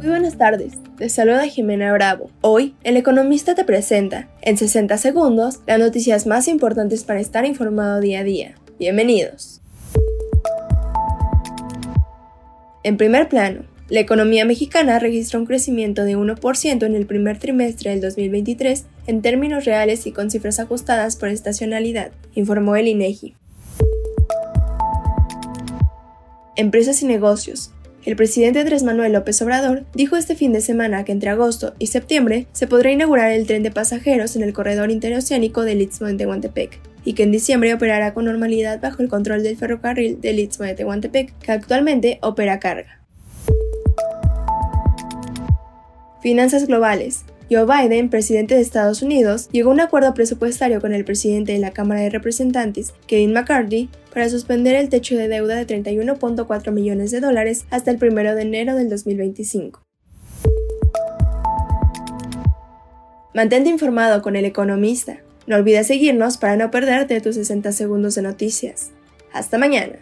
Muy buenas tardes, te saluda Jimena Bravo. Hoy, El Economista te presenta, en 60 segundos, las noticias más importantes para estar informado día a día. Bienvenidos. En primer plano, la economía mexicana registró un crecimiento de 1% en el primer trimestre del 2023 en términos reales y con cifras ajustadas por estacionalidad, informó el INEGI. Empresas y negocios. El presidente Andrés Manuel López Obrador dijo este fin de semana que entre agosto y septiembre se podrá inaugurar el tren de pasajeros en el corredor interoceánico del Istmo de Tehuantepec y que en diciembre operará con normalidad bajo el control del ferrocarril del Istmo de Tehuantepec, que actualmente opera carga. Finanzas globales. Joe Biden, presidente de Estados Unidos, llegó a un acuerdo presupuestario con el presidente de la Cámara de Representantes, Kevin McCarthy, para suspender el techo de deuda de 31.4 millones de dólares hasta el 1 de enero del 2025. Mantente informado con el economista. No olvides seguirnos para no perderte tus 60 segundos de noticias. Hasta mañana.